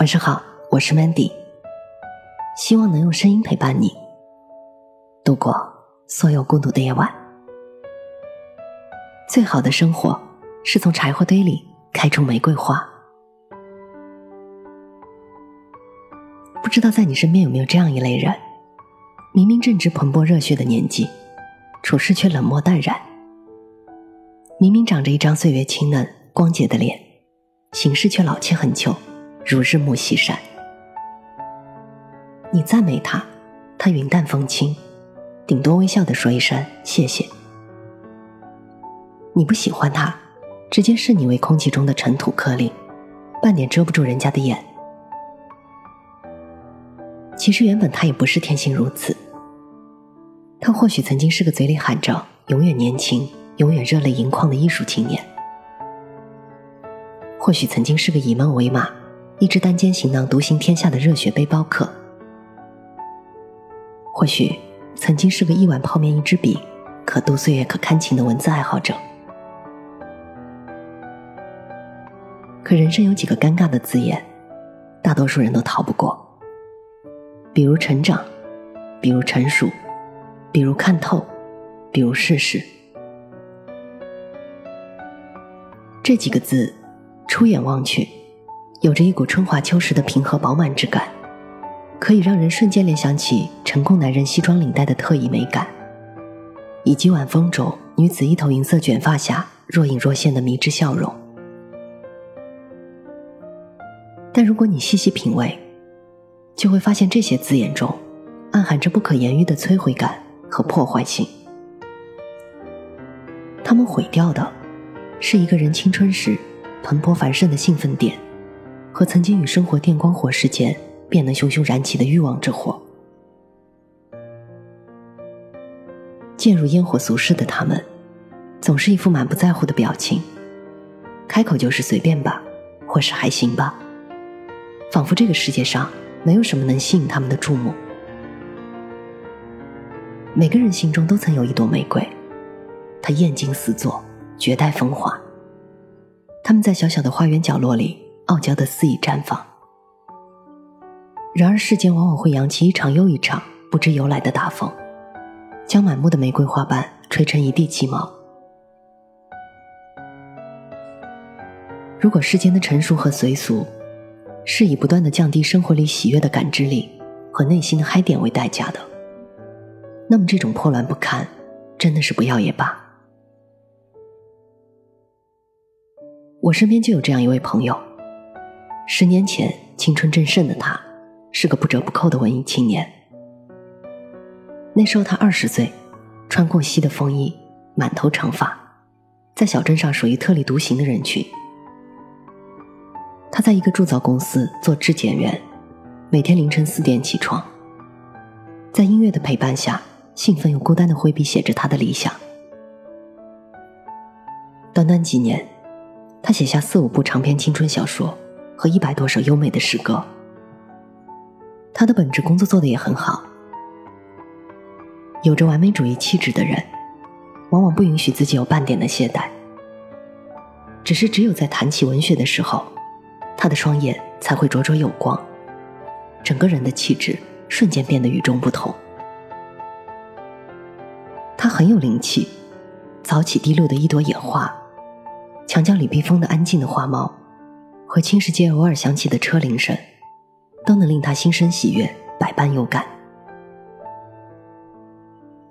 晚上好，我是 Mandy，希望能用声音陪伴你度过所有孤独的夜晚。最好的生活是从柴火堆里开出玫瑰花。不知道在你身边有没有这样一类人，明明正值蓬勃热血的年纪，处事却冷漠淡然；明明长着一张岁月清嫩光洁的脸，行事却老气横秋，如日暮西山。你赞美他，他云淡风轻，顶多微笑的说一声谢谢。你不喜欢他，直接视你为空气中的尘土颗粒，半点遮不住人家的眼。其实原本他也不是天性如此，他或许曾经是个嘴里喊着永远年轻、永远热泪盈眶的艺术青年，或许曾经是个以梦为马、一只单肩行囊独行天下的热血背包客，或许曾经是个一碗泡面一支笔、可度岁月可看情的文字爱好者。可人生有几个尴尬的字眼，大多数人都逃不过。比如成长，比如成熟，比如看透，比如世事。这几个字，出眼望去，有着一股春华秋实的平和饱满之感，可以让人瞬间联想起成功男人西装领带的特异美感，以及晚风中女子一头银色卷发下若隐若现的迷之笑容。但如果你细细品味，就会发现这些字眼中，暗含着不可言喻的摧毁感和破坏性。他们毁掉的，是一个人青春时蓬勃繁盛的兴奋点，和曾经与生活电光火石间便能熊熊燃起的欲望之火。渐入烟火俗世的他们，总是一副满不在乎的表情，开口就是随便吧，或是还行吧，仿佛这个世界上。没有什么能吸引他们的注目。每个人心中都曾有一朵玫瑰，它艳惊四座，绝代风华。他们在小小的花园角落里傲娇的肆意绽放。然而世间往往会扬起一场又一场不知由来的大风，将满目的玫瑰花瓣吹成一地鸡毛。如果世间的成熟和随俗，是以不断的降低生活里喜悦的感知力和内心的嗨点为代价的，那么这种破烂不堪，真的是不要也罢。我身边就有这样一位朋友，十年前青春正盛的他，是个不折不扣的文艺青年。那时候他二十岁，穿过膝的风衣，满头长发，在小镇上属于特立独行的人群。他在一个铸造公司做质检员，每天凌晨四点起床，在音乐的陪伴下，兴奋又孤单的挥笔写着他的理想。短短几年，他写下四五部长篇青春小说和一百多首优美的诗歌。他的本职工作做得也很好。有着完美主义气质的人，往往不允许自己有半点的懈怠。只是只有在谈起文学的时候。他的双眼才会灼灼有光，整个人的气质瞬间变得与众不同。他很有灵气，早起滴落的一朵野花，墙角里避风的安静的花猫，和青石街偶尔响起的车铃声，都能令他心生喜悦，百般有感。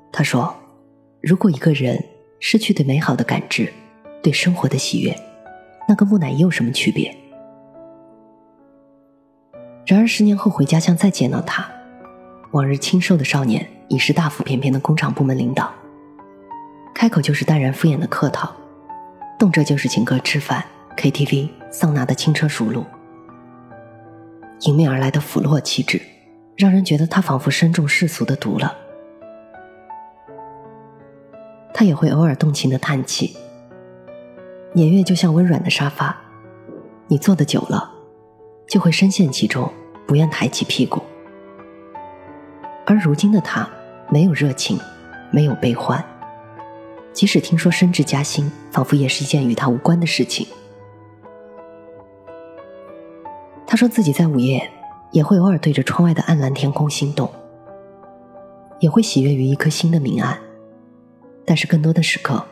他说：“如果一个人失去对美好的感知，对生活的喜悦，那跟木乃伊有什么区别？”然而十年后回家乡再见到他，往日清瘦的少年已是大腹便便的工厂部门领导，开口就是淡然敷衍的客套，动辄就是请客吃饭、KTV、桑拿的轻车熟路，迎面而来的腐落气质，让人觉得他仿佛身中世俗的毒了。他也会偶尔动情的叹气，年月就像温软的沙发，你坐的久了。就会深陷其中，不愿抬起屁股。而如今的他，没有热情，没有悲欢，即使听说升职加薪，仿佛也是一件与他无关的事情。说自己在午夜也会偶尔对着窗外的暗蓝天空心动，也会喜悦于一颗心的明暗，但是更多的时刻，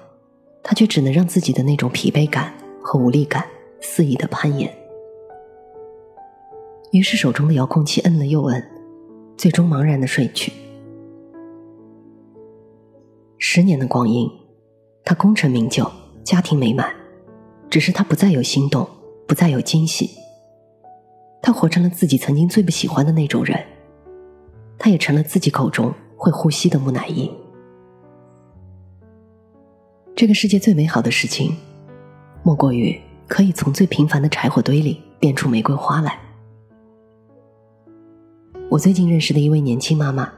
他却只能让自己的那种疲惫感和无力感肆意的攀岩。于是手中的遥控器摁了又摁，最终茫然的睡去。十年的光阴，他功成名就，家庭美满，只是他不再有心动，不再有惊喜。他活成了自己曾经最不喜欢的那种人，他也成了自己口中会呼吸的木乃伊。这个世界最美好的事情，莫过于可以从最平凡的柴火堆里变出玫瑰花来。我最近认识的一位年轻妈妈，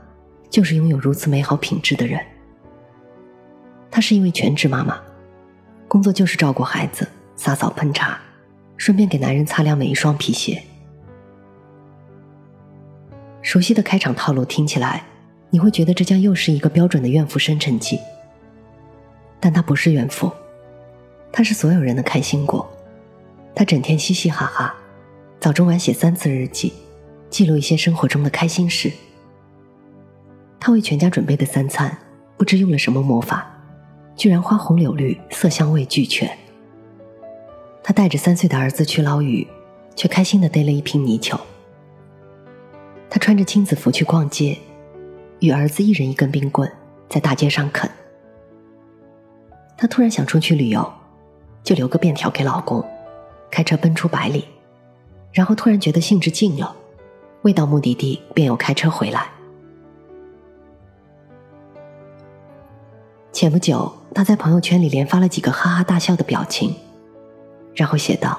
就是拥有如此美好品质的人。她是一位全职妈妈，工作就是照顾孩子、洒扫烹茶，顺便给男人擦亮每一双皮鞋。熟悉的开场套路听起来，你会觉得这将又是一个标准的怨妇生辰记。但她不是怨妇，她是所有人的开心果。她整天嘻嘻哈哈，早中晚写三次日记，记录一些生活中的开心事。她为全家准备的三餐，不知用了什么魔法，居然花红柳绿，色香味俱全。她带着三岁的儿子去捞鱼，却开心的逮了一瓶泥鳅。他穿着亲子服去逛街，与儿子一人一根冰棍，在大街上啃。他突然想出去旅游，就留个便条给老公，开车奔出百里，然后突然觉得兴致尽了，未到目的地便又开车回来。前不久，他在朋友圈里连发了几个哈哈大笑的表情，然后写道：“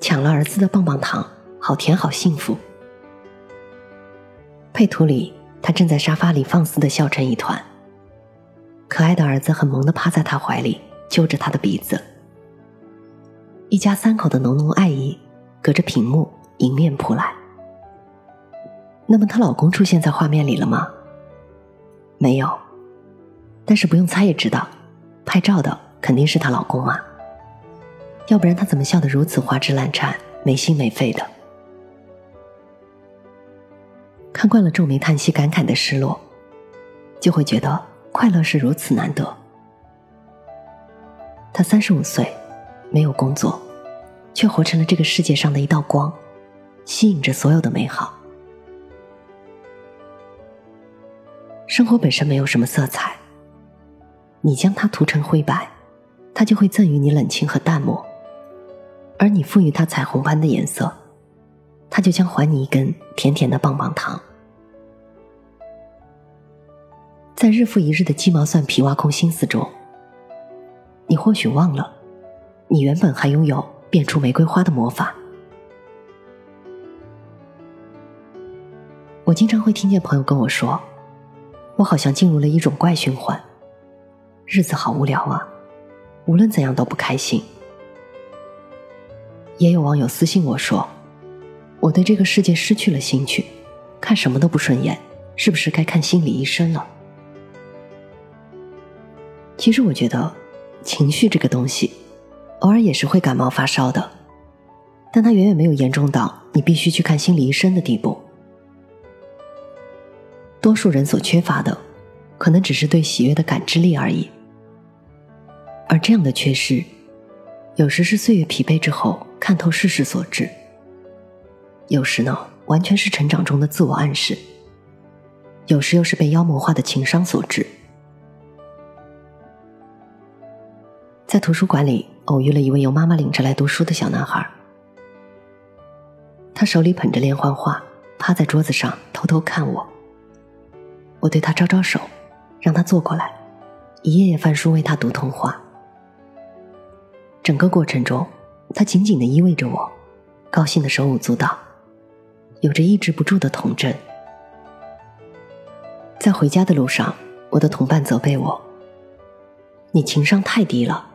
抢了儿子的棒棒糖，好甜，好幸福。”配图里，他正在沙发里放肆的笑成一团。可爱的儿子很萌的趴在他怀里，揪着他的鼻子。一家三口的浓浓爱意，隔着屏幕迎面扑来。那么，她老公出现在画面里了吗？没有，但是不用猜也知道，拍照的肯定是她老公嘛。要不然，她怎么笑得如此花枝乱颤、没心没肺的？看惯了皱眉叹息、感慨的失落，就会觉得快乐是如此难得。他三十五岁，没有工作，却活成了这个世界上的一道光，吸引着所有的美好。生活本身没有什么色彩，你将它涂成灰白，它就会赠予你冷清和淡漠；而你赋予它彩虹般的颜色。他就将还你一根甜甜的棒棒糖。在日复一日的鸡毛蒜皮挖空心思中，你或许忘了，你原本还拥有变出玫瑰花的魔法。我经常会听见朋友跟我说，我好像进入了一种怪循环，日子好无聊啊，无论怎样都不开心。也有网友私信我说。我对这个世界失去了兴趣，看什么都不顺眼，是不是该看心理医生了？其实我觉得，情绪这个东西，偶尔也是会感冒发烧的，但它远远没有严重到你必须去看心理医生的地步。多数人所缺乏的，可能只是对喜悦的感知力而已，而这样的缺失，有时是岁月疲惫之后看透世事所致。有时呢，完全是成长中的自我暗示；有时又是被妖魔化的情商所致。在图书馆里偶遇了一位由妈妈领着来读书的小男孩，他手里捧着连环画，趴在桌子上偷偷看我。我对他招招手，让他坐过来，一页页翻书为他读童话。整个过程中，他紧紧的依偎着我，高兴的手舞足蹈。有着抑制不住的童真。在回家的路上，我的同伴责备我：“你情商太低了，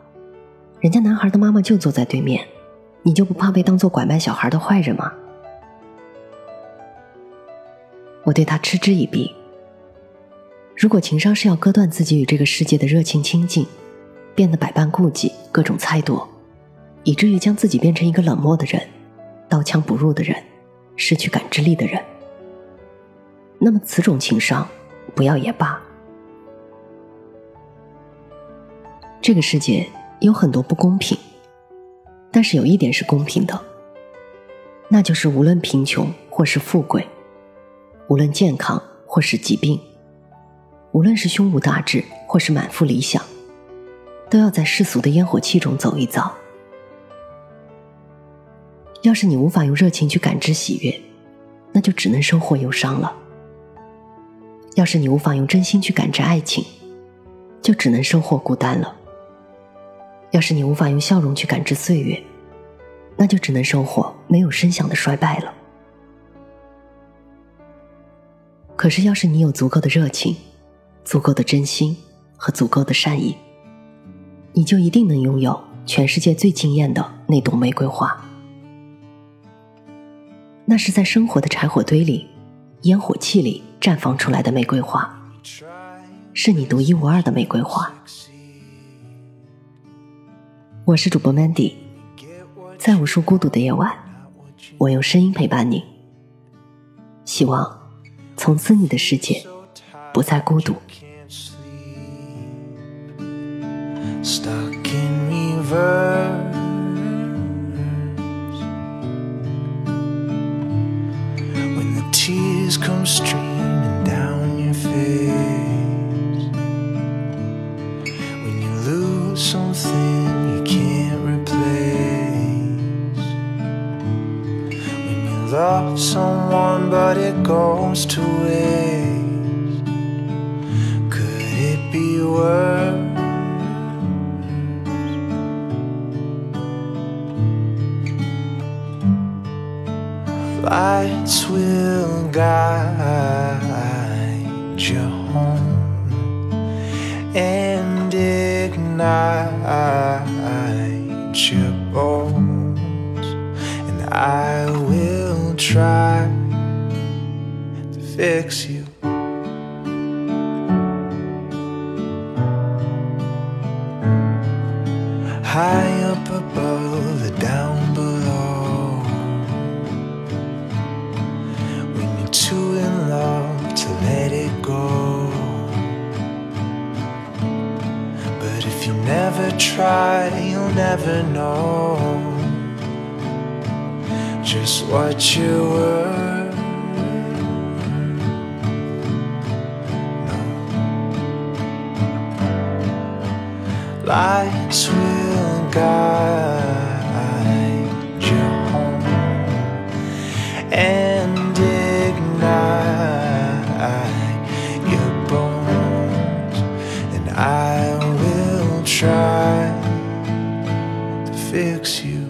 人家男孩的妈妈就坐在对面，你就不怕被当做拐卖小孩的坏人吗？”我对他嗤之以鼻。如果情商是要割断自己与这个世界的热情亲近，变得百般顾忌、各种猜度，以至于将自己变成一个冷漠的人。刀枪不入的人，失去感知力的人，那么此种情商不要也罢。这个世界有很多不公平，但是有一点是公平的，那就是无论贫穷或是富贵，无论健康或是疾病，无论是胸无大志或是满腹理想，都要在世俗的烟火气中走一遭。要是你无法用热情去感知喜悦，那就只能收获忧伤了；要是你无法用真心去感知爱情，就只能收获孤单了。要是你无法用笑容去感知岁月，那就只能收获没有声响的衰败了。可是，要是你有足够的热情、足够的真心和足够的善意，你就一定能拥有全世界最惊艳的那朵玫瑰花。那是在生活的柴火堆里、烟火气里绽放出来的玫瑰花，是你独一无二的玫瑰花。我是主播 Mandy，在无数孤独的夜晚，我用声音陪伴你。希望从此你的世界不再孤独。love be worse? Lights will guide High up above the down below. When you're too in love to let it go. But if you never try, you'll never know just what you were. Lights will guide you home and ignite your bones, and I will try to fix you.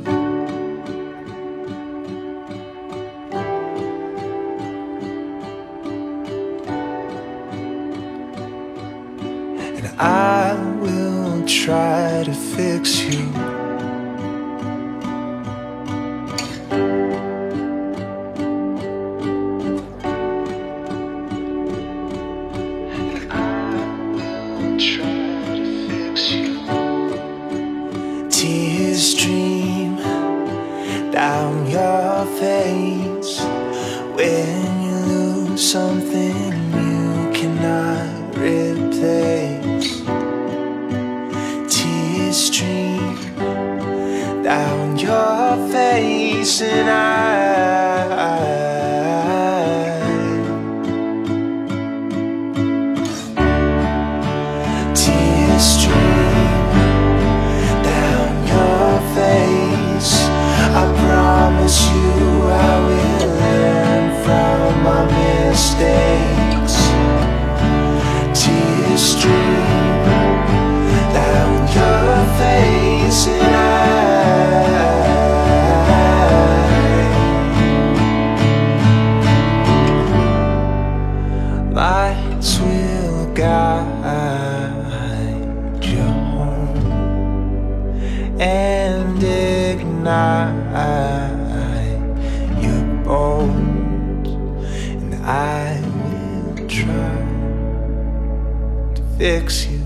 and I try to fix you. Tears stream down your face when you lose something And eyes. Ignite your bones, and I will try to fix you.